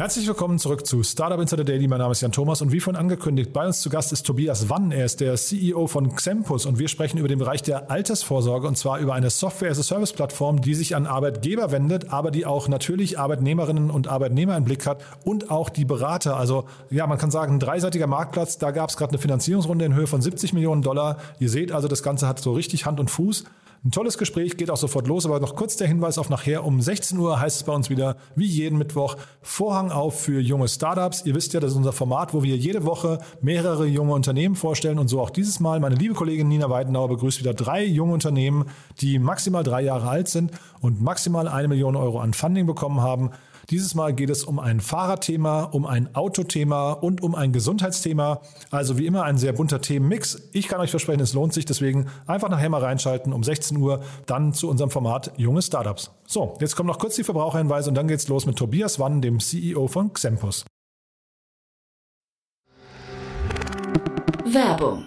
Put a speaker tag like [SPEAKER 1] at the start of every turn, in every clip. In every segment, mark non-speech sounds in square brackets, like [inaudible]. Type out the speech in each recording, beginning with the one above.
[SPEAKER 1] Herzlich willkommen zurück zu Startup Insider Daily. Mein Name ist Jan Thomas und wie vorhin angekündigt, bei uns zu Gast ist Tobias Wann. Er ist der CEO von Xempus und wir sprechen über den Bereich der Altersvorsorge und zwar über eine Software-as-a-Service-Plattform, die sich an Arbeitgeber wendet, aber die auch natürlich Arbeitnehmerinnen und Arbeitnehmer im Blick hat und auch die Berater. Also ja, man kann sagen, ein dreiseitiger Marktplatz. Da gab es gerade eine Finanzierungsrunde in Höhe von 70 Millionen Dollar. Ihr seht also, das Ganze hat so richtig Hand und Fuß. Ein tolles Gespräch, geht auch sofort los, aber noch kurz der Hinweis auf nachher. Um 16 Uhr heißt es bei uns wieder, wie jeden Mittwoch, Vorhang auf für junge Startups. Ihr wisst ja, das ist unser Format, wo wir jede Woche mehrere junge Unternehmen vorstellen und so auch dieses Mal. Meine liebe Kollegin Nina Weidenauer begrüßt wieder drei junge Unternehmen, die maximal drei Jahre alt sind und maximal eine Million Euro an Funding bekommen haben. Dieses Mal geht es um ein Fahrradthema, um ein Autothema und um ein Gesundheitsthema. Also wie immer ein sehr bunter Themenmix. Ich kann euch versprechen, es lohnt sich. Deswegen einfach nachher mal reinschalten um 16 Uhr, dann zu unserem Format Junge Startups. So, jetzt kommen noch kurz die Verbraucherhinweise und dann geht's los mit Tobias Wann, dem CEO von Xempus.
[SPEAKER 2] Werbung.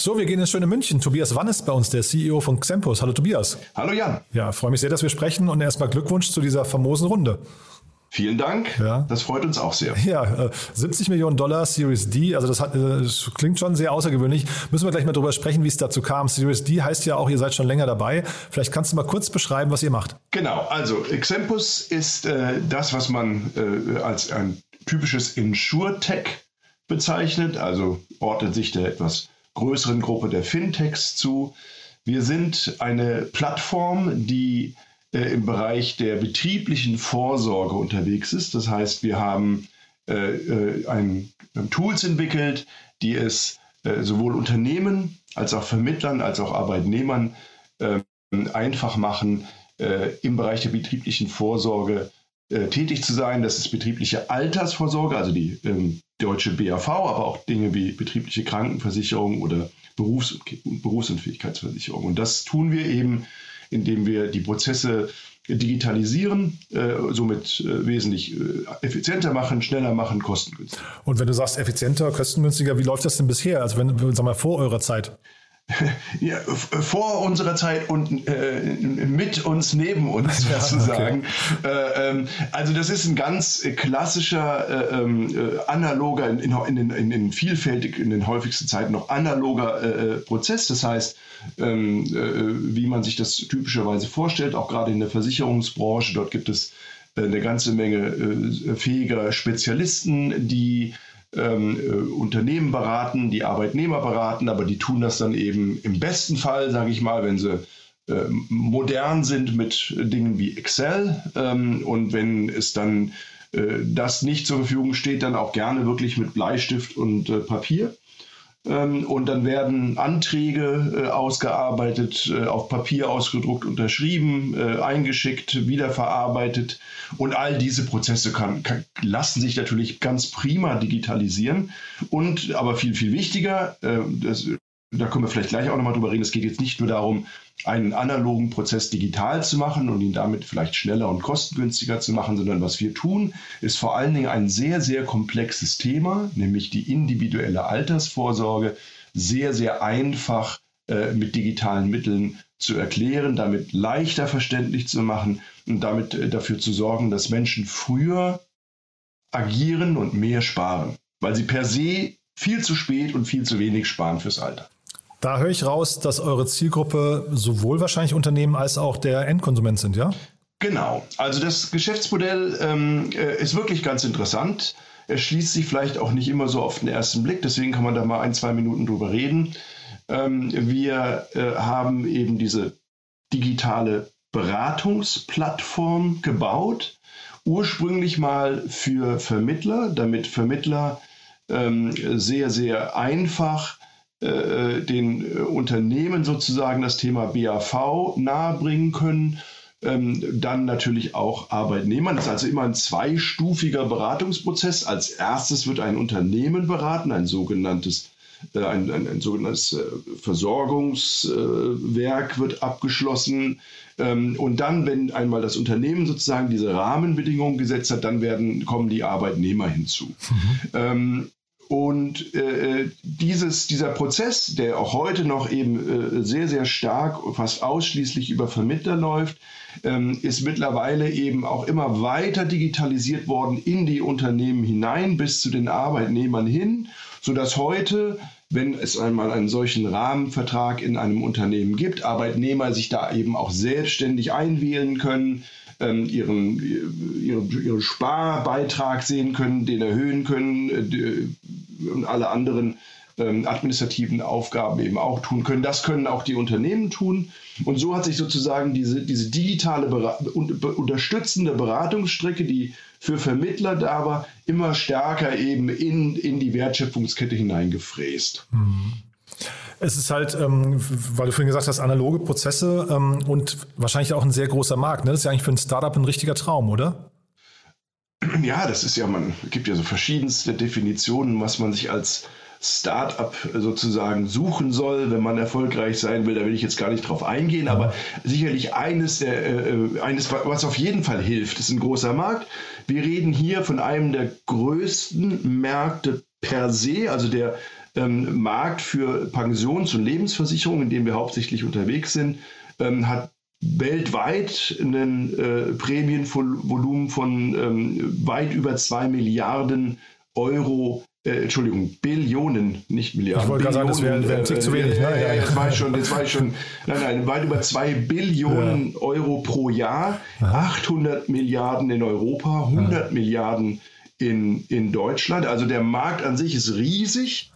[SPEAKER 1] So, wir gehen ins schöne München. Tobias Wann ist bei uns, der CEO von Xempus. Hallo Tobias.
[SPEAKER 3] Hallo Jan.
[SPEAKER 1] Ja, freue mich sehr, dass wir sprechen und erstmal Glückwunsch zu dieser famosen Runde.
[SPEAKER 3] Vielen Dank.
[SPEAKER 1] Ja.
[SPEAKER 3] Das freut uns auch sehr.
[SPEAKER 1] Ja, äh, 70 Millionen Dollar Series D, also das, hat, äh, das klingt schon sehr außergewöhnlich. Müssen wir gleich mal drüber sprechen, wie es dazu kam. Series D heißt ja auch, ihr seid schon länger dabei. Vielleicht kannst du mal kurz beschreiben, was ihr macht.
[SPEAKER 3] Genau, also Xempus ist äh, das, was man äh, als ein typisches Insure-Tech bezeichnet, also ordnet sich der etwas größeren Gruppe der Fintechs zu. Wir sind eine Plattform, die äh, im Bereich der betrieblichen Vorsorge unterwegs ist. Das heißt, wir haben äh, äh, ein, Tools entwickelt, die es äh, sowohl Unternehmen als auch Vermittlern als auch Arbeitnehmern ähm, einfach machen, äh, im Bereich der betrieblichen Vorsorge äh, tätig zu sein. Das ist betriebliche Altersvorsorge, also die ähm, deutsche BAV, aber auch Dinge wie betriebliche Krankenversicherung oder Berufs- und Berufsunfähigkeitsversicherung. Und das tun wir eben, indem wir die Prozesse digitalisieren, äh, somit äh, wesentlich äh, effizienter machen, schneller machen, kostengünstiger.
[SPEAKER 1] Und wenn du sagst effizienter, kostengünstiger, wie läuft das denn bisher? Also wenn, sag mal, vor eurer Zeit? [laughs]
[SPEAKER 3] Ja, vor unserer Zeit und äh, mit uns, neben uns [laughs]
[SPEAKER 1] Ja,
[SPEAKER 3] sozusagen. Äh, ähm, also das ist ein ganz klassischer, äh, ähm, äh, analoger, in, in, in, in, in vielfältig, in den häufigsten Zeiten noch analoger äh, Prozess. Das heißt, ähm, äh, wie man sich das typischerweise vorstellt, auch gerade in der Versicherungsbranche, dort gibt es äh, eine ganze Menge äh, fähiger Spezialisten, die ähm, äh, Unternehmen beraten, die Arbeitnehmer beraten, aber die tun das dann eben im besten Fall, sage ich mal, wenn sie äh, modern sind mit Dingen wie Excel ähm, und wenn es dann äh, das nicht zur Verfügung steht, dann auch gerne wirklich mit Bleistift und äh, Papier. Ähm, und dann werden Anträge äh, ausgearbeitet, äh, auf Papier ausgedruckt, unterschrieben, äh, eingeschickt, wiederverarbeitet. Und all diese Prozesse kann, kann, lassen sich natürlich ganz prima digitalisieren. Und aber viel, viel wichtiger, das, da können wir vielleicht gleich auch nochmal drüber reden, es geht jetzt nicht nur darum, einen analogen Prozess digital zu machen und ihn damit vielleicht schneller und kostengünstiger zu machen, sondern was wir tun, ist vor allen Dingen ein sehr, sehr komplexes Thema, nämlich die individuelle Altersvorsorge, sehr, sehr einfach äh, mit digitalen Mitteln zu erklären, damit leichter verständlich zu machen und damit äh, dafür zu sorgen, dass Menschen früher agieren und mehr sparen, weil sie per se viel zu spät und viel zu wenig sparen fürs Alter.
[SPEAKER 1] Da höre ich raus, dass eure Zielgruppe sowohl wahrscheinlich Unternehmen als auch der Endkonsument sind, ja?
[SPEAKER 3] Genau. Also das Geschäftsmodell ähm, äh, ist wirklich ganz interessant. Es schließt sich vielleicht auch nicht immer so auf den ersten Blick, deswegen kann man da mal ein, zwei Minuten drüber reden. Ähm, wir äh, haben eben diese digitale Beratungsplattform gebaut, ursprünglich mal für Vermittler, damit Vermittler ähm, sehr, sehr einfach äh, den äh, Unternehmen sozusagen das Thema BAV nahebringen können. Ähm, dann natürlich auch Arbeitnehmern. Das ist also immer ein zweistufiger Beratungsprozess. Als erstes wird ein Unternehmen beraten, ein sogenanntes äh, ein, ein, ein, sogenanntes Versorgungswerk wird abgeschlossen. Ähm, und dann, wenn einmal das Unternehmen sozusagen diese Rahmenbedingungen gesetzt hat, dann werden, kommen die Arbeitnehmer hinzu. Mhm. Und äh, dieses, dieser Prozess, der auch heute noch eben äh, sehr, sehr stark, fast ausschließlich über Vermittler läuft, ähm, ist mittlerweile eben auch immer weiter digitalisiert worden in die Unternehmen hinein bis zu den Arbeitnehmern hin, sodass heute wenn es einmal einen solchen Rahmenvertrag in einem Unternehmen gibt, Arbeitnehmer sich da eben auch selbstständig einwählen können, ähm, ihren, ihren, ihren Sparbeitrag sehen können, den erhöhen können äh, und alle anderen ähm, administrativen Aufgaben eben auch tun können. Das können auch die Unternehmen tun. Und so hat sich sozusagen diese, diese digitale unterstützende Beratungsstrecke, die für Vermittler da war, immer stärker eben in, in die Wertschöpfungskette hineingefräst. Mhm.
[SPEAKER 1] Es ist halt, ähm, weil du vorhin gesagt hast, analoge Prozesse ähm, und wahrscheinlich auch ein sehr großer Markt. Ne? Das ist ja eigentlich für ein Startup ein richtiger Traum, oder?
[SPEAKER 3] Ja, das ist ja, man gibt ja so verschiedenste Definitionen, was man sich als Startup sozusagen suchen soll, wenn man erfolgreich sein will. Da will ich jetzt gar nicht drauf eingehen, aber sicherlich eines, der, äh, eines, was auf jeden Fall hilft, ist ein großer Markt. Wir reden hier von einem der größten Märkte per se, also der ähm, Markt für Pensions- und Lebensversicherungen, in dem wir hauptsächlich unterwegs sind, ähm, hat weltweit ein äh, Prämienvolumen von ähm, weit über zwei Milliarden Euro äh, Entschuldigung, Billionen, nicht Milliarden.
[SPEAKER 1] Ich wollte gerade sagen, das wäre wär ein Tick zu wenig.
[SPEAKER 3] Ne? Ja, ja, jetzt war ich schon, jetzt war ich schon, [laughs] nein, nein, weit über zwei Billionen ja. Euro pro Jahr, Aha. 800 Milliarden in Europa, 100 Aha. Milliarden in, in Deutschland. Also der Markt an sich ist riesig.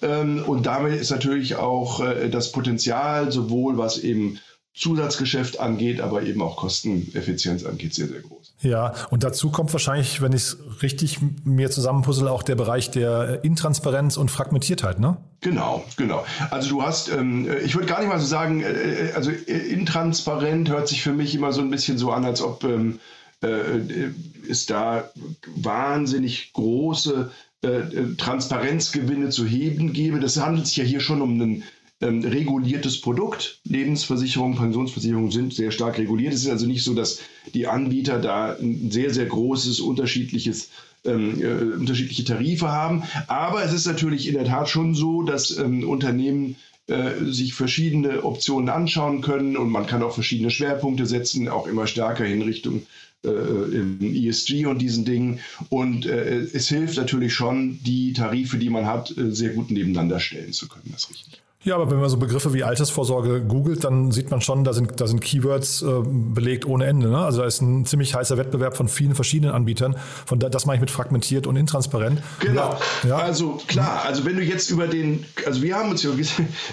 [SPEAKER 3] Ähm, und damit ist natürlich auch äh, das Potenzial, sowohl was eben Zusatzgeschäft angeht, aber eben auch Kosteneffizienz angeht, sehr, sehr groß.
[SPEAKER 1] Ja, und dazu kommt wahrscheinlich, wenn ich es richtig mir zusammenpuzzle, auch der Bereich der Intransparenz und Fragmentiertheit, ne?
[SPEAKER 3] Genau, genau. Also du hast, ähm, ich würde gar nicht mal so sagen, äh, äh also äh, intransparent hört sich für mich immer so ein bisschen so an, als ob ähm, äh, es da wahnsinnig große äh, Transparenzgewinne zu heben gäbe. Das handelt sich ja hier schon um einen ähm, reguliertes Produkt. Lebensversicherungen, Pensionsversicherungen sind sehr stark reguliert. Es ist also nicht so, dass die Anbieter da ein sehr, sehr großes, unterschiedliches ähm, äh, unterschiedliche Tarife haben. Aber es ist natürlich in der Tat schon so, dass ähm, Unternehmen äh, sich verschiedene Optionen anschauen können und man kann auch verschiedene Schwerpunkte setzen, auch immer stärker in Richtung äh, ESG und diesen Dingen. Und äh, es hilft natürlich schon, die Tarife, die man hat, äh, sehr gut nebeneinander stellen zu können. Das ist richtig.
[SPEAKER 1] Ja, aber wenn man so Begriffe wie Altersvorsorge googelt, dann sieht man schon, da sind, da sind Keywords äh, belegt ohne Ende. Ne? Also da ist ein ziemlich heißer Wettbewerb von vielen verschiedenen Anbietern. Von da, das mache ich mit fragmentiert und intransparent.
[SPEAKER 3] Genau. Ja. Also klar, also wenn du jetzt über den, also wir haben uns,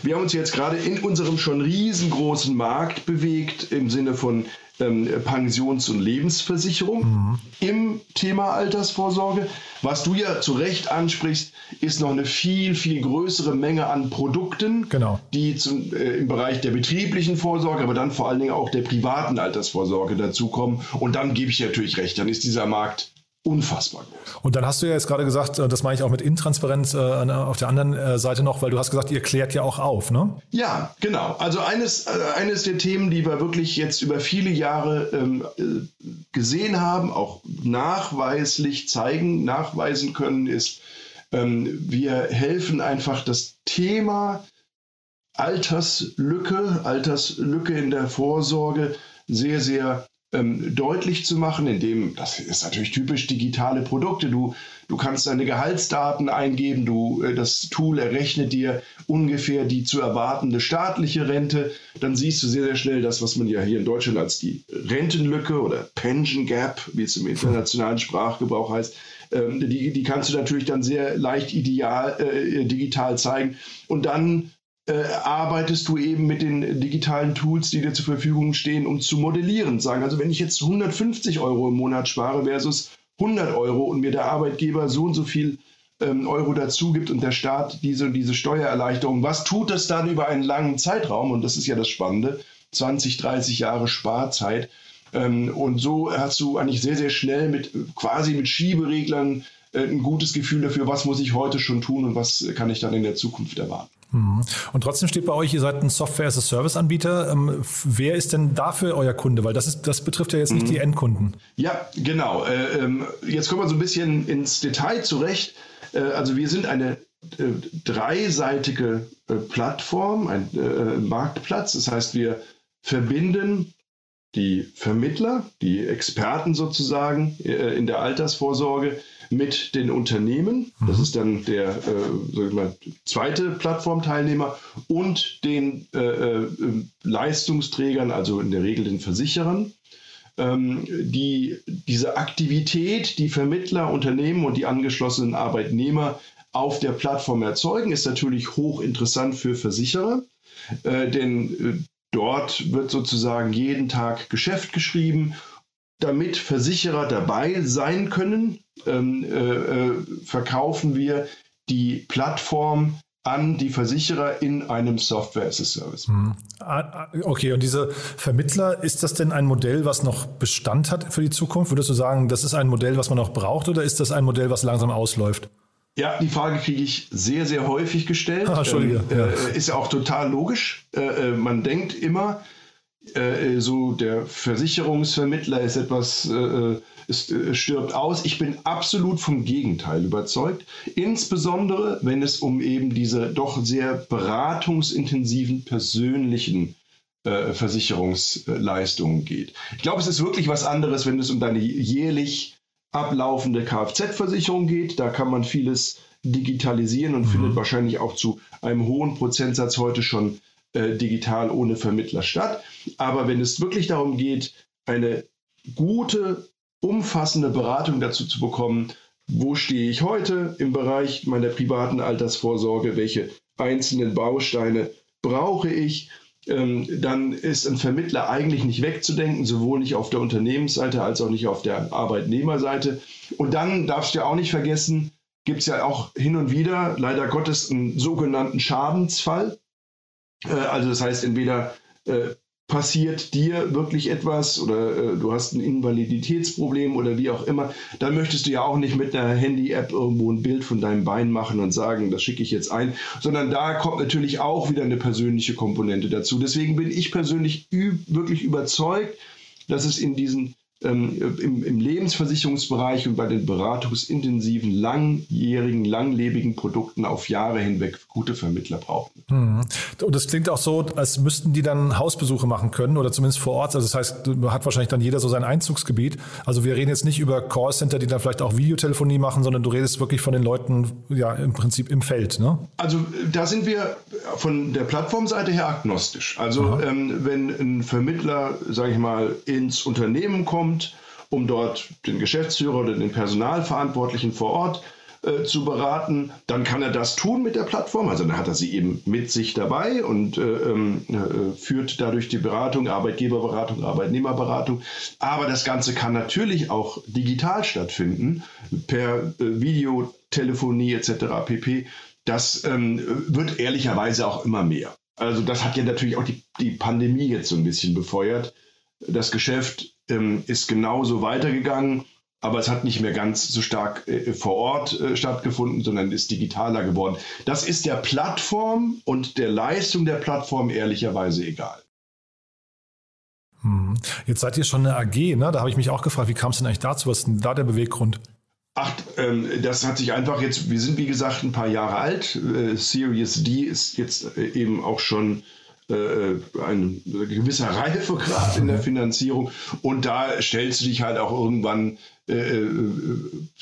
[SPEAKER 3] wir haben uns jetzt gerade in unserem schon riesengroßen Markt bewegt im Sinne von ähm, Pensions- und Lebensversicherung mhm. im Thema Altersvorsorge. Was du ja zu Recht ansprichst, ist noch eine viel, viel größere Menge an Produkten,
[SPEAKER 1] genau.
[SPEAKER 3] die zum, äh, im Bereich der betrieblichen Vorsorge, aber dann vor allen Dingen auch der privaten Altersvorsorge dazukommen. Und dann gebe ich natürlich recht, dann ist dieser Markt unfassbar groß.
[SPEAKER 1] Und dann hast du ja jetzt gerade gesagt, äh, das meine ich auch mit Intransparenz äh, auf der anderen äh, Seite noch, weil du hast gesagt, ihr klärt ja auch auf, ne?
[SPEAKER 3] Ja, genau. Also eines, eines der Themen, die wir wirklich jetzt über viele Jahre ähm, gesehen haben, auch nachweislich zeigen, nachweisen können, ist, ähm, wir helfen einfach das Thema Alterslücke, Alterslücke in der Vorsorge sehr, sehr ähm, deutlich zu machen, indem, das ist natürlich typisch digitale Produkte, du, du kannst deine Gehaltsdaten eingeben, du, äh, das Tool errechnet dir ungefähr die zu erwartende staatliche Rente, dann siehst du sehr, sehr schnell das, was man ja hier in Deutschland als die Rentenlücke oder Pension Gap, wie es im internationalen Sprachgebrauch heißt, ähm, die, die kannst du natürlich dann sehr leicht ideal, äh, digital zeigen. Und dann äh, arbeitest du eben mit den digitalen Tools, die dir zur Verfügung stehen, um zu modellieren. Sagen, also wenn ich jetzt 150 Euro im Monat spare versus 100 Euro und mir der Arbeitgeber so und so viel ähm, Euro dazu gibt und der Staat diese diese Steuererleichterung, was tut das dann über einen langen Zeitraum? Und das ist ja das Spannende, 20, 30 Jahre Sparzeit. Ähm, und so hast du eigentlich sehr, sehr schnell mit quasi mit Schiebereglern äh, ein gutes Gefühl dafür, was muss ich heute schon tun und was kann ich dann in der Zukunft erwarten.
[SPEAKER 1] Mhm. Und trotzdem steht bei euch, ihr seid ein Software-as-a-Service-Anbieter. Ähm, wer ist denn dafür euer Kunde? Weil das, ist, das betrifft ja jetzt nicht mhm. die Endkunden.
[SPEAKER 3] Ja, genau. Äh, ähm, jetzt kommen wir so ein bisschen ins Detail zurecht. Äh, also wir sind eine äh, dreiseitige Plattform, ein Marktplatz. Das heißt, wir verbinden die Vermittler, die Experten sozusagen in der Altersvorsorge mit den Unternehmen. Das mhm. ist dann der äh, mal, zweite Plattformteilnehmer und den äh, äh, Leistungsträgern, also in der Regel den Versicherern. Ähm, die, diese Aktivität, die Vermittler, Unternehmen und die angeschlossenen Arbeitnehmer auf der Plattform erzeugen, ist natürlich hochinteressant für Versicherer, äh, denn äh, dort wird sozusagen jeden Tag Geschäft geschrieben damit Versicherer dabei sein können, ähm, äh, äh, verkaufen wir die Plattform an die Versicherer in einem Software as a Service. Hm.
[SPEAKER 1] Okay, und diese Vermittler, ist das denn ein Modell, was noch Bestand hat für die Zukunft? Würdest du sagen, das ist ein Modell, was man noch braucht oder ist das ein Modell, was langsam ausläuft?
[SPEAKER 3] Ja, die Frage kriege ich sehr, sehr häufig gestellt.
[SPEAKER 1] Ah, [laughs] Entschuldige.
[SPEAKER 3] Ähm, äh, Ist ja auch total logisch. Äh, äh man denkt immer, äh, so der Versicherungsvermittler ist etwas, äh, ist, äh, stirbt aus. Ich bin absolut vom Gegenteil überzeugt. Insbesondere, wenn es um eben diese doch sehr beratungsintensiven persönlichen äh, Versicherungsleistungen geht. Ich glaube, es ist wirklich was anderes, wenn es um deine jährlich ablaufende Kfz-Versicherung geht. Da kann man vieles digitalisieren und mhm. findet wahrscheinlich auch zu einem hohen Prozentsatz heute schon äh, digital ohne Vermittler statt. Aber wenn es wirklich darum geht, eine gute, umfassende Beratung dazu zu bekommen, wo stehe ich heute im Bereich meiner privaten Altersvorsorge, welche einzelnen Bausteine brauche ich, ähm, dann ist ein Vermittler eigentlich nicht wegzudenken, sowohl nicht auf der Unternehmensseite als auch nicht auf der Arbeitnehmerseite. Und dann darfst du ja auch nicht vergessen, gibt es ja auch hin und wieder, leider Gottes, einen sogenannten Schadensfall. Äh, also das heißt, entweder äh, passiert dir wirklich etwas oder äh, du hast ein Invaliditätsproblem oder wie auch immer, dann möchtest du ja auch nicht mit einer Handy-App irgendwo ein Bild von deinem Bein machen und sagen, das schicke ich jetzt ein, sondern da kommt natürlich auch wieder eine persönliche Komponente dazu. Deswegen bin ich persönlich wirklich überzeugt, dass es in diesen ähm, im, im, Lebensversicherungsbereich und bei den beratungsintensiven, langjährigen, langlebigen Produkten auf Jahre hinweg gute Vermittler brauchen.
[SPEAKER 1] Mhm. Und das klingt auch so, als müssten die dann Hausbesuche machen können oder zumindest vor Ort. Also das heißt, hat wahrscheinlich dann jeder so sein Einzugsgebiet. Also wir reden jetzt nicht über Callcenter, die dann vielleicht auch Videotelefonie machen, sondern du redest wirklich von den Leuten ja im Prinzip im Feld. Ne?
[SPEAKER 3] Also da sind wir von der Plattformseite her agnostisch. Also ähm, wenn ein Vermittler, sage ich mal, ins Unternehmen kommt, kommt, um dort den Geschäftsführer oder den Personalverantwortlichen vor Ort äh, zu beraten, dann kann er das tun mit der Plattform. Also dann hat er sie eben mit sich dabei und äh, ähm, äh, führt dadurch die Beratung, Arbeitgeberberatung, Arbeitnehmerberatung. Aber das Ganze kann natürlich auch digital stattfinden, per äh, Videotelefonie etc. pp. Das ähm, wird ehrlicherweise auch immer mehr. Also das hat ja natürlich auch die, die Pandemie jetzt so ein bisschen befeuert. Das Geschäft ähm, ist genauso weitergegangen, aber es hat nicht mehr ganz so stark äh, vor Ort äh, stattgefunden, sondern ist digitaler geworden. Das ist der Plattform und der Leistung der Plattform ehrlicherweise egal.
[SPEAKER 1] Hm. Jetzt seid ihr schon eine AG, ne? Da habe ich mich auch gefragt, wie kam es denn eigentlich dazu? Was ist denn da der Beweggrund?
[SPEAKER 3] Ach, ähm, das hat sich einfach jetzt, wir sind wie gesagt ein paar Jahre alt. Äh, Series D ist jetzt äh, eben auch schon äh, ein gewisser Reifegrad in der Finanzierung. Und da stellst du dich halt auch irgendwann äh, äh,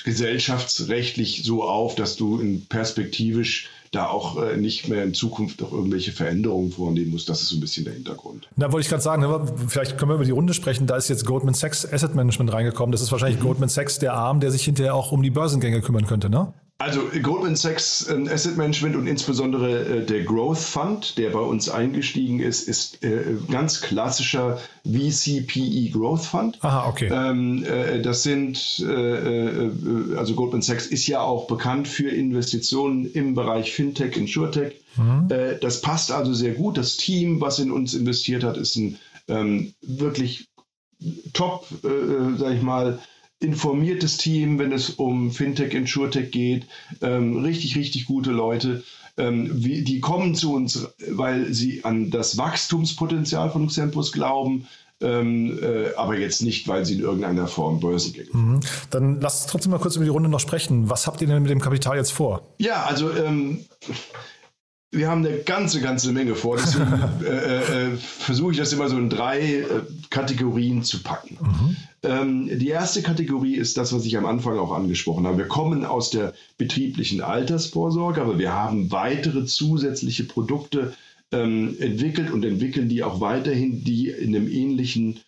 [SPEAKER 3] gesellschaftsrechtlich so auf, dass du in perspektivisch da auch äh, nicht mehr in Zukunft noch irgendwelche Veränderungen vornehmen muss. Das ist so ein bisschen der Hintergrund.
[SPEAKER 1] Da wollte ich gerade sagen, ne, vielleicht können wir über die Runde sprechen. Da ist jetzt Goldman Sachs Asset Management reingekommen. Das ist wahrscheinlich mhm. Goldman Sachs der Arm, der sich hinterher auch um die Börsengänge kümmern könnte, ne?
[SPEAKER 3] Also Goldman Sachs äh, Asset Management und insbesondere äh, der Growth Fund, der bei uns eingestiegen ist, ist äh, ganz klassischer VCPE Growth Fund.
[SPEAKER 1] Aha, okay.
[SPEAKER 3] Ähm, äh, das sind, äh, äh, also Goldman Sachs ist ja auch bekannt für Investitionen im Bereich Fintech, Insurtech. Mhm. das passt also sehr gut. Das Team, was in uns investiert hat, ist ein ähm, wirklich top, sag ich mal, informiertes Team, wenn es um Fintech, Insurtech geht. Ähm, richtig, richtig gute Leute. Ähm, wie, die kommen zu uns, weil sie an das Wachstumspotenzial von Xempus glauben. Ähm, äh, aber jetzt nicht, weil sie in irgendeiner Form Börsengänge
[SPEAKER 1] mhm. Dann lasst uns trotzdem mal kurz über die Runde noch sprechen. Was habt ihr denn mit dem Kapital jetzt vor?
[SPEAKER 3] Ja, also ähm, wir haben eine ganze, ganze Menge vor. Deswegen [laughs] äh, äh, äh, versuche ich das immer so in drei äh, Kategorien zu packen. Mhm. Ähm, die erste Kategorie ist das, was ich am Anfang auch angesprochen habe. Wir kommen aus der betrieblichen Altersvorsorge, aber wir haben weitere zusätzliche Produkte ähm, entwickelt und entwickeln die auch weiterhin, die in einem ähnlichen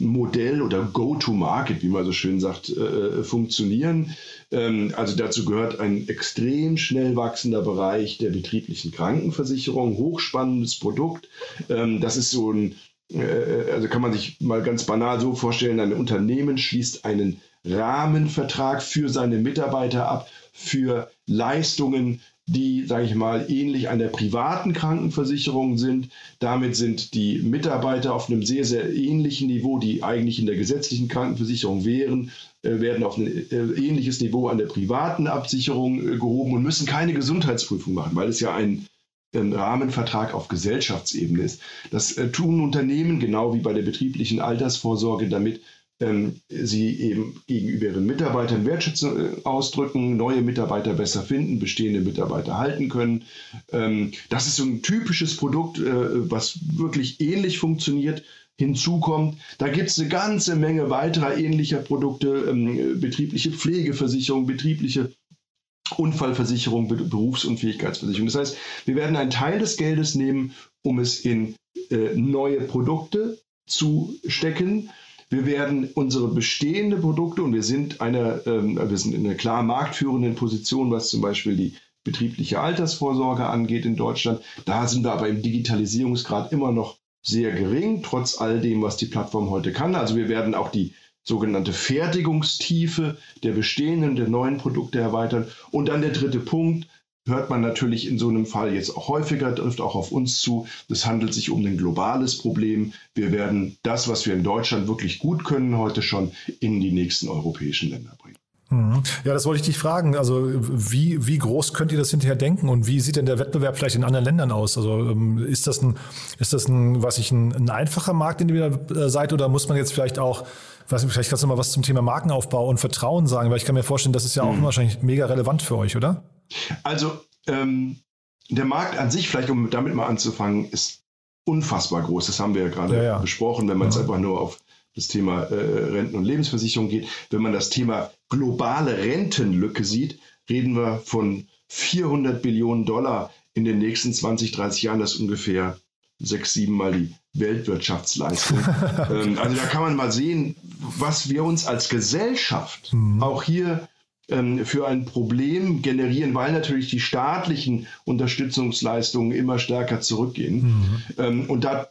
[SPEAKER 3] Modell oder Go-to-Market, wie man so schön sagt, äh, funktionieren. Ähm, also dazu gehört ein extrem schnell wachsender Bereich der betrieblichen Krankenversicherung, hochspannendes Produkt. Ähm, das ist so ein, äh, also kann man sich mal ganz banal so vorstellen, ein Unternehmen schließt einen Rahmenvertrag für seine Mitarbeiter ab, für Leistungen, die, sage ich mal, ähnlich einer privaten Krankenversicherung sind. Damit sind die Mitarbeiter auf einem sehr, sehr ähnlichen Niveau, die eigentlich in der gesetzlichen Krankenversicherung wären, äh, werden auf ein äh, ähnliches Niveau an der privaten Absicherung äh, gehoben und müssen keine Gesundheitsprüfung machen, weil es ja ein Rahmenvertrag auf Gesellschaftsebene ist. Das tun Unternehmen genau wie bei der betrieblichen Altersvorsorge, damit ähm, sie eben gegenüber ihren Mitarbeitern Wertschätzung äh, ausdrücken, neue Mitarbeiter besser finden, bestehende Mitarbeiter halten können. Ähm, das ist so ein typisches Produkt, äh, was wirklich ähnlich funktioniert. Hinzu kommt, da gibt es eine ganze Menge weiterer ähnlicher Produkte, ähm, betriebliche Pflegeversicherung, betriebliche Unfallversicherung, Berufsunfähigkeitsversicherung. Das heißt, wir werden einen Teil des Geldes nehmen, um es in äh, neue Produkte zu stecken wir werden unsere bestehenden Produkte und wir sind, eine, ähm, wir sind in einer klar marktführenden Position, was zum Beispiel die betriebliche Altersvorsorge angeht in Deutschland. Da sind wir aber im Digitalisierungsgrad immer noch sehr gering, trotz all dem, was die Plattform heute kann. Also wir werden auch die sogenannte Fertigungstiefe der bestehenden, der neuen Produkte erweitern. Und dann der dritte Punkt, hört man natürlich in so einem Fall jetzt auch häufiger, trifft auch auf uns zu. Es handelt sich um ein globales Problem. Wir werden das, was wir in Deutschland wirklich gut können, heute schon in die nächsten europäischen Länder bringen.
[SPEAKER 1] Mhm. Ja, das wollte ich dich fragen. Also wie, wie groß könnt ihr das hinterher denken und wie sieht denn der Wettbewerb vielleicht in anderen Ländern aus? Also ähm, ist das ein, ist das ein, was ich, ein, ein einfacher Markt, in dem ihr äh, seid oder muss man jetzt vielleicht auch, weiß nicht, vielleicht kannst du mal was zum Thema Markenaufbau und Vertrauen sagen, weil ich kann mir vorstellen, das ist ja auch mhm. wahrscheinlich mega relevant für euch, oder?
[SPEAKER 3] Also ähm, der Markt an sich, vielleicht um damit mal anzufangen, ist unfassbar groß. Das haben wir ja gerade ja, ja. besprochen, wenn man jetzt einfach nur auf das Thema äh, Renten- und Lebensversicherung geht. Wenn man das Thema globale Rentenlücke sieht, reden wir von 400 Billionen Dollar in den nächsten 20, 30 Jahren. Das ist ungefähr sechs, sieben Mal die Weltwirtschaftsleistung. [laughs] ähm, also da kann man mal sehen, was wir uns als Gesellschaft mhm. auch hier für ein Problem generieren, weil natürlich die staatlichen Unterstützungsleistungen immer stärker zurückgehen. Mhm. Ähm, und da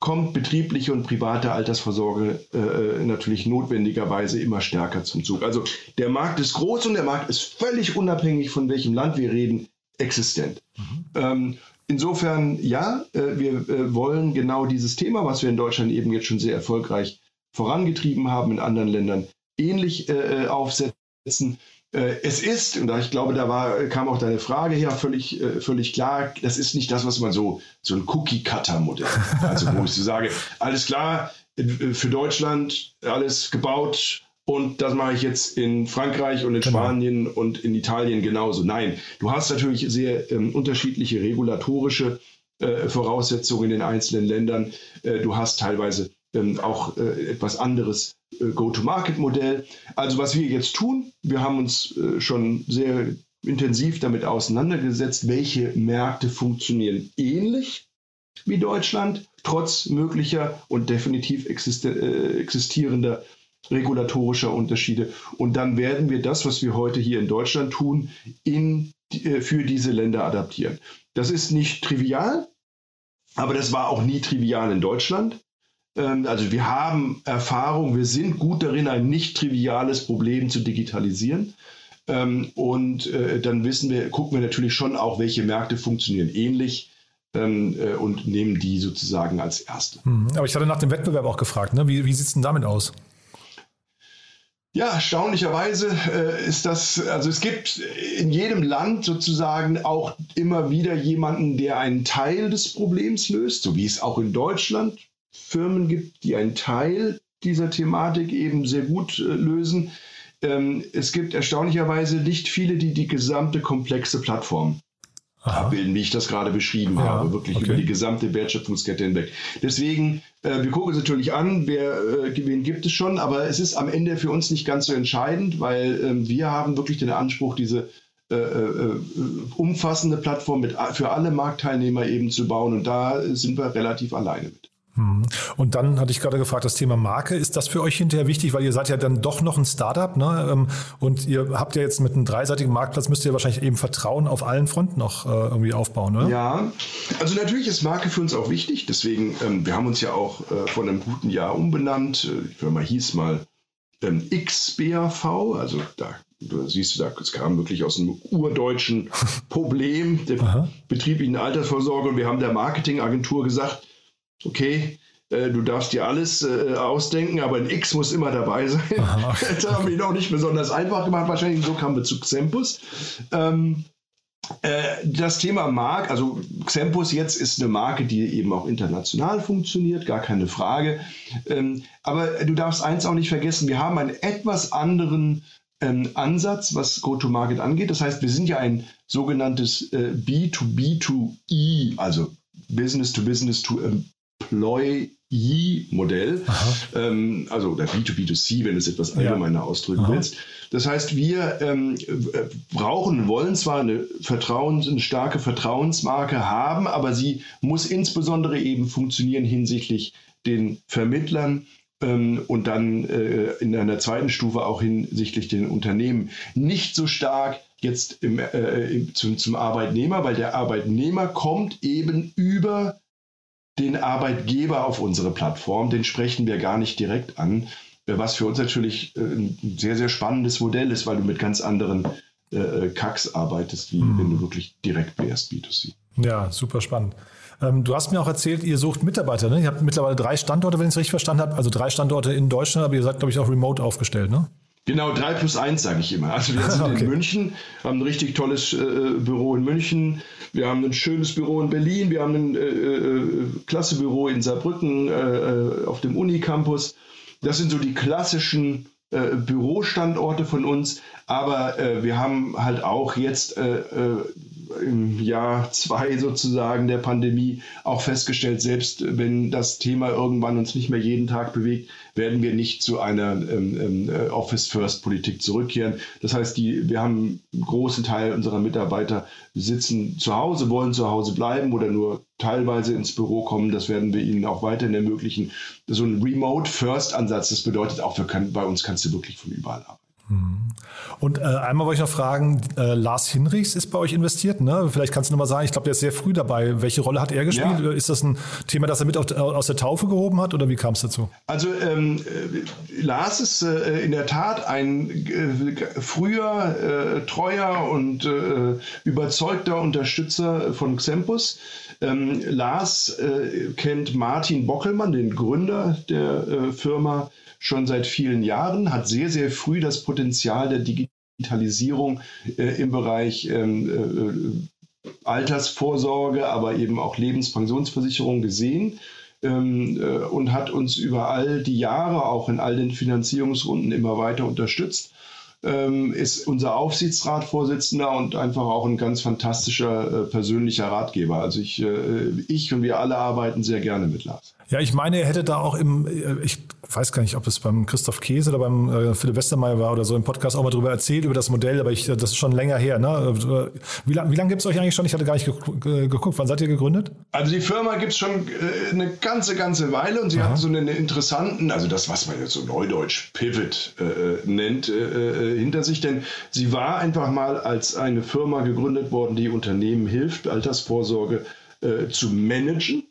[SPEAKER 3] kommt betriebliche und private Altersvorsorge äh, natürlich notwendigerweise immer stärker zum Zug. Also der Markt ist groß und der Markt ist völlig unabhängig von welchem Land wir reden, existent. Mhm. Ähm, insofern, ja, äh, wir äh, wollen genau dieses Thema, was wir in Deutschland eben jetzt schon sehr erfolgreich vorangetrieben haben, in anderen Ländern ähnlich äh, äh, aufsetzen. Äh, es ist, und ich glaube, da war, kam auch deine Frage her, völlig, äh, völlig klar, das ist nicht das, was man so, so ein Cookie-Cutter-Modell, also wo ich so sage, alles klar, äh, für Deutschland alles gebaut und das mache ich jetzt in Frankreich und in genau. Spanien und in Italien genauso. Nein, du hast natürlich sehr ähm, unterschiedliche regulatorische äh, Voraussetzungen in den einzelnen Ländern. Äh, du hast teilweise ähm, auch äh, etwas anderes äh, Go-to-Market-Modell. Also was wir jetzt tun, wir haben uns äh, schon sehr intensiv damit auseinandergesetzt, welche Märkte funktionieren ähnlich wie Deutschland, trotz möglicher und definitiv äh, existierender regulatorischer Unterschiede. Und dann werden wir das, was wir heute hier in Deutschland tun, in, äh, für diese Länder adaptieren. Das ist nicht trivial, aber das war auch nie trivial in Deutschland. Ähm, also wir haben Erfahrung, wir sind gut darin, ein nicht triviales Problem zu digitalisieren. Ähm, und äh, dann wissen wir, gucken wir natürlich schon auch, welche Märkte funktionieren ähnlich ähm, äh, und nehmen die sozusagen als erste.
[SPEAKER 1] Mhm. Aber ich hatte nach dem Wettbewerb auch gefragt, ne? wie, wie sieht es denn damit aus?
[SPEAKER 3] Ja, erstaunlicherweise äh, ist das, also es gibt in jedem Land sozusagen auch immer wieder jemanden, der einen Teil des Problems löst, so wie es auch in Deutschland Firmen gibt, die einen Teil dieser Thematik eben sehr gut äh, lösen. Ähm, es gibt erstaunlicherweise nicht viele, die die gesamte komplexe Plattform Aha. abbilden, wie ich das gerade beschrieben ja, habe, wirklich okay. über die gesamte Wertschöpfungskette hinweg. Deswegen, äh, wir gucken uns natürlich an, wer, äh, wen gibt es schon, aber es ist am Ende für uns nicht ganz so entscheidend, weil äh, wir haben wirklich den Anspruch, diese äh, äh, umfassende Plattform mit, für alle Marktteilnehmer eben zu bauen und da sind wir relativ alleine mit.
[SPEAKER 1] Mhm. Und dann hatte ich gerade gefragt, das Thema Marke, ist das für euch hinterher wichtig, weil ihr seid ja dann doch noch ein Startup, ne? Ähm, und ihr habt ja jetzt mit einem dreiseitigen Marktplatz, müsst ihr wahrscheinlich eben Vertrauen auf allen Fronten noch äh, irgendwie aufbauen, oder?
[SPEAKER 3] Ja, also natürlich ist Marke für uns auch wichtig, deswegen, ähm, wir haben uns ja auch äh, vor einem guten Jahr umbenannt, äh, die Firma hieß mal ähm, XBAV, also da Du siehst du, das kam wirklich aus einem urdeutschen [laughs] Problem der betrieblichen Altersvorsorge. Und wir haben der Marketingagentur gesagt, okay, äh, du darfst dir alles äh, ausdenken, aber ein X muss immer dabei sein. [laughs] Das haben wir noch nicht besonders einfach gemacht. Wahrscheinlich so kamen wir zu Xempus. Ähm, äh, das Thema Mark, also Xempus jetzt ist eine Marke, die eben auch international funktioniert, gar keine Frage. Ähm, aber du darfst eins auch nicht vergessen, wir haben einen etwas anderen ähm, Ansatz, was Go-to-Market angeht. Das heißt, wir sind ja ein sogenanntes äh, B2B2E, also Business to Business to Employee-Modell, ähm, also oder B2B2C, wenn du es etwas allgemeiner ja. ausdrücken Aha. willst. Das heißt, wir ähm, brauchen, wollen zwar eine, Vertrauens-, eine starke Vertrauensmarke haben, aber sie muss insbesondere eben funktionieren hinsichtlich den Vermittlern, ähm, und dann äh, in einer zweiten Stufe auch hinsichtlich den Unternehmen. Nicht so stark jetzt im, äh, im, zum, zum Arbeitnehmer, weil der Arbeitnehmer kommt eben über den Arbeitgeber auf unsere Plattform, den sprechen wir gar nicht direkt an, äh, was für uns natürlich äh, ein sehr, sehr spannendes Modell ist, weil du mit ganz anderen äh, Kacks arbeitest, wie mhm. wenn du wirklich direkt wärst, B2C.
[SPEAKER 1] Ja, super spannend. Ähm, du hast mir auch erzählt, ihr sucht Mitarbeiter. Ne? Ihr habt mittlerweile drei Standorte, wenn ich es richtig verstanden habe. Also drei Standorte in Deutschland, aber ihr seid, glaube ich, auch remote aufgestellt, ne?
[SPEAKER 3] Genau, 3 plus 1 sage ich immer. Also wir sind okay. in München, haben ein richtig tolles äh, Büro in München, wir haben ein schönes Büro in Berlin, wir haben ein äh, äh, klasse Büro in Saarbrücken äh, äh, auf dem Unicampus. Das sind so die klassischen äh, Bürostandorte von uns, aber wir haben halt auch jetzt im Jahr zwei sozusagen der Pandemie auch festgestellt, selbst wenn das Thema irgendwann uns nicht mehr jeden Tag bewegt, werden wir nicht zu einer ähm, ähm, äh, Office-First-Politik zurückkehren. Das heißt, die, wir haben einen großen Teil unserer Mitarbeiter sitzen zu Hause, wollen zu Hause bleiben oder nur teilweise ins Büro kommen. Das werden wir ihnen auch weiterhin ermöglichen. So ein Remote-First-Ansatz, das bedeutet auch, wir können, bei uns kannst du wirklich von überall arbeiten.
[SPEAKER 1] Und äh, einmal wollte ich noch fragen, äh, Lars Hinrichs ist bei euch investiert, ne? Vielleicht kannst du noch mal sagen, ich glaube, der ist sehr früh dabei. Welche Rolle hat er gespielt? Ja. Ist das ein Thema, das er mit aus der Taufe gehoben hat oder wie kam es dazu?
[SPEAKER 3] Also ähm, äh, Lars ist äh, in der Tat ein äh, früher äh, treuer und überzeugter Unterstützer von Xempus. Ähm, Lars kennt Martin Bockelmann, den Gründer der Firma schon seit vielen Jahren, hat sehr, sehr früh das Potenzial der Digitalisierung äh, im Bereich ähm, äh, Altersvorsorge, aber eben auch Lebenspensionsversicherung gesehen ähm, äh, und hat uns über all die Jahre, auch in all den Finanzierungsrunden, immer weiter unterstützt. Ähm, ist unser Aufsichtsratsvorsitzender und einfach auch ein ganz fantastischer äh, persönlicher Ratgeber. Also ich, äh, ich und wir alle arbeiten sehr gerne mit Lars.
[SPEAKER 1] Ja, ich meine, er hätte da auch im, äh, ich weiß gar nicht, ob es beim Christoph Käse oder beim äh, Philipp Westermeier war oder so im Podcast auch mal drüber erzählt, über das Modell, aber ich, das ist schon länger her. Ne? Wie, lang, wie lange gibt es euch eigentlich schon? Ich hatte gar nicht geguckt. Wann seid ihr gegründet?
[SPEAKER 3] Also die Firma gibt es schon äh, eine ganze, ganze Weile und sie Aha. hat so einen interessanten, also das, was man jetzt so neudeutsch Pivot äh, nennt, äh, hinter sich. Denn sie war einfach mal als eine Firma gegründet worden, die Unternehmen hilft, Altersvorsorge zu managen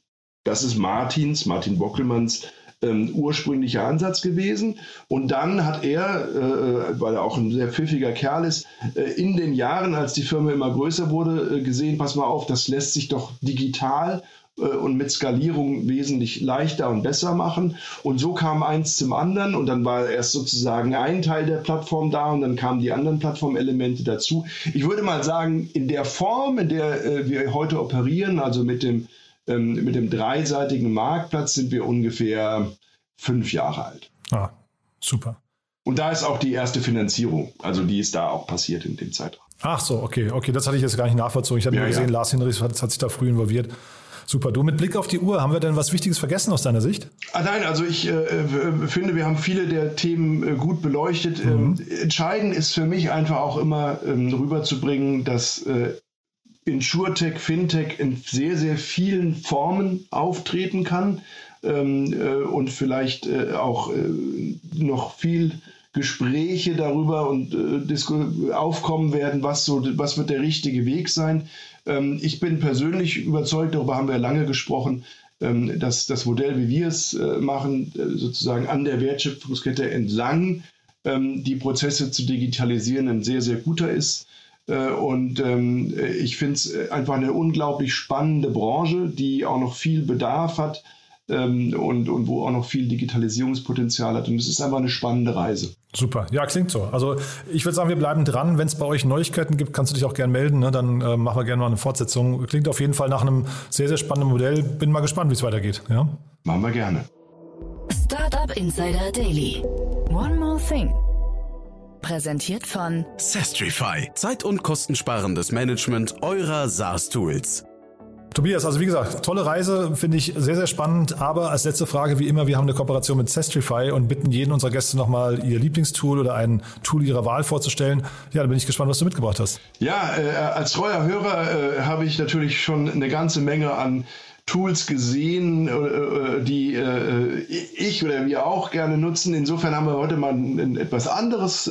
[SPEAKER 3] das ist Martins, Martin Bockelmanns ähm, ursprünglicher Ansatz gewesen. Und dann hat er, äh, weil er auch ein sehr pfiffiger Kerl ist, äh, in den Jahren, als die Firma immer größer wurde, äh, gesehen, pass mal auf, das lässt sich doch digital äh, und mit Skalierung wesentlich leichter und besser machen. Und so kam eins zum anderen und dann war erst sozusagen ein Teil der Plattform da und dann kamen die anderen Plattformelemente dazu. Ich würde mal sagen, in der Form, in der äh, wir heute operieren, also mit dem ähm, mit dem dreiseitigen Marktplatz sind wir ungefähr fünf Jahre alt.
[SPEAKER 1] Ah, super.
[SPEAKER 3] Und da ist auch die erste Finanzierung, also die ist da auch passiert in dem Zeitraum.
[SPEAKER 1] Ach so, okay, okay, das hatte ich jetzt gar nicht nachvollzogen. Ich habe ja, nur gesehen, ja. Lars Hinrichs hat, hat, sich da früh involviert. Super. Du mit Blick auf die Uhr, haben wir denn was Wichtiges vergessen aus deiner Sicht?
[SPEAKER 3] Ah, nein, also ich äh, äh finde, wir haben viele der Themen äh, gut beleuchtet. Mhm. Ähm, entscheidend ist für mich einfach auch immer ähm, rüberzubringen, dass äh, InsurTech, Fintech in sehr, sehr vielen Formen auftreten kann ähm, äh, und vielleicht äh, auch äh, noch viel Gespräche darüber und äh, aufkommen werden, was, so, was wird der richtige Weg sein. Ähm, ich bin persönlich überzeugt, darüber haben wir lange gesprochen, ähm, dass das Modell, wie wir es äh, machen, äh, sozusagen an der Wertschöpfungskette entlang ähm, die Prozesse zu digitalisieren, ein sehr, sehr guter ist. Äh, und ich finde es einfach eine unglaublich spannende Branche, die auch noch viel Bedarf hat ähm, und, und wo auch noch viel Digitalisierungspotenzial hat. Und es ist einfach eine spannende Reise.
[SPEAKER 1] Super, ja, klingt so. Also ich würde sagen, wir bleiben dran. Wenn es bei euch Neuigkeiten gibt, kannst du dich auch gerne melden. Ne? Dann äh, machen wir gerne mal eine Fortsetzung. Klingt auf jeden Fall nach einem sehr, sehr spannenden Modell. Bin mal gespannt, wie es weitergeht. Ja?
[SPEAKER 3] Machen wir gerne.
[SPEAKER 2] Startup Insider Daily. One more thing. Präsentiert von
[SPEAKER 4] Sestrify. Zeit- und kostensparendes Management eurer SaaS-Tools.
[SPEAKER 1] Tobias, also wie gesagt, tolle Reise, finde ich sehr, sehr spannend. Aber als letzte Frage, wie immer, wir haben eine Kooperation mit Sestrify und bitten jeden unserer Gäste nochmal ihr Lieblingstool oder ein Tool ihrer Wahl vorzustellen. Ja, da bin ich gespannt, was du mitgebracht hast.
[SPEAKER 3] Ja, äh, als treuer Hörer äh, habe ich natürlich schon eine ganze Menge an Tools gesehen, äh, äh, die äh, ich oder wir auch gerne nutzen. Insofern haben wir heute mal etwas anderes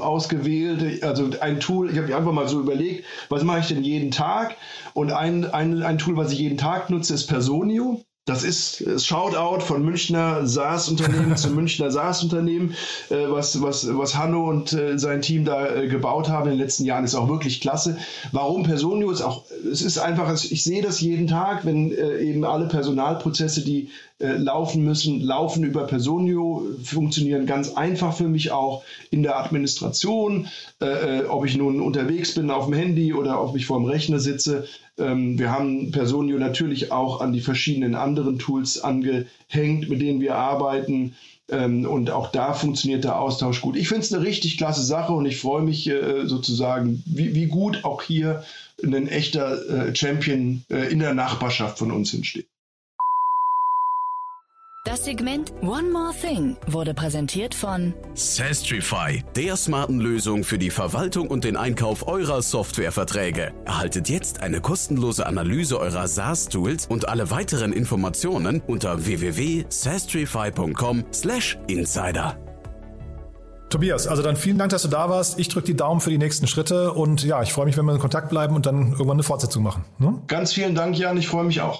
[SPEAKER 3] ausgewählt. Also ein Tool, ich habe einfach mal so überlegt, was mache ich denn jeden Tag? Und ein, ein, ein Tool, was ich jeden Tag nutze, ist Personio. Das ist Shoutout von Münchner SaaS-Unternehmen zu Münchner SaaS-Unternehmen, äh, was, was, was Hanno und äh, sein Team da äh, gebaut haben in den letzten Jahren, ist auch wirklich klasse. Warum Personio? Auch, es ist einfach, ich sehe das jeden Tag, wenn eben alle Personalprozesse, die äh, laufen müssen, laufen über Personio, funktionieren ganz einfach für mich auch in der Administration, äh, äh, ob ich nun unterwegs bin auf dem Handy oder ob ich vor dem Rechner sitze. Ähm, wir haben Personio natürlich auch an die verschiedenen anderen Tools angehängt, mit denen wir arbeiten. Ähm, und auch da funktioniert der Austausch gut. Ich finde es eine richtig klasse Sache und ich freue mich äh, sozusagen, wie, wie, gut auch hier ein echter äh, Champion äh, in der Nachbarschaft von uns entsteht.
[SPEAKER 2] Das Segment One More Thing wurde präsentiert von
[SPEAKER 4] Sastrify, der smarten Lösung für die Verwaltung und den Einkauf eurer Softwareverträge. Erhaltet jetzt eine kostenlose Analyse eurer SaaS-Tools und alle weiteren Informationen unter www.sastrify.com/insider.
[SPEAKER 1] Tobias, also dann vielen Dank, dass du da warst. Ich drücke die Daumen für die nächsten Schritte und ja, ich freue mich, wenn wir in Kontakt bleiben und dann irgendwann eine Fortsetzung machen.
[SPEAKER 3] Ne? Ganz vielen Dank, Jan. Ich freue mich auch.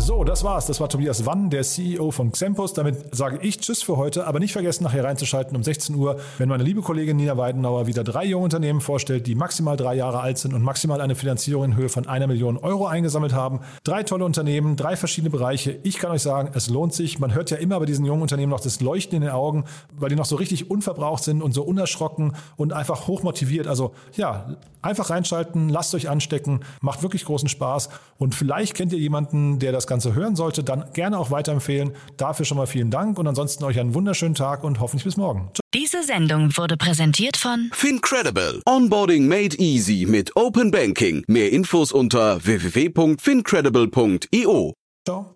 [SPEAKER 1] So, das war's. Das war Tobias Wann, der CEO von Xempus. Damit sage ich Tschüss für heute, aber nicht vergessen, nachher reinzuschalten um 16 Uhr, wenn meine liebe Kollegin Nina Weidenauer wieder drei junge Unternehmen vorstellt, die maximal drei Jahre alt sind und maximal eine Finanzierung in Höhe von einer Million Euro eingesammelt haben. Drei tolle Unternehmen, drei verschiedene Bereiche. Ich kann euch sagen, es lohnt sich. Man hört ja immer bei diesen jungen Unternehmen noch das Leuchten in den Augen, weil die noch so richtig unverbraucht sind und so unerschrocken und einfach hochmotiviert. Also ja, einfach reinschalten, lasst euch anstecken, macht wirklich großen Spaß und vielleicht kennt ihr jemanden, der das Ganze hören sollte, dann gerne auch weiterempfehlen. Dafür schon mal vielen Dank und ansonsten euch einen wunderschönen Tag und hoffentlich bis morgen. Ciao.
[SPEAKER 2] Diese Sendung wurde präsentiert von
[SPEAKER 4] FinCredible. Onboarding made easy mit Open Banking. Mehr Infos unter www.fincredible.io.
[SPEAKER 1] Ciao.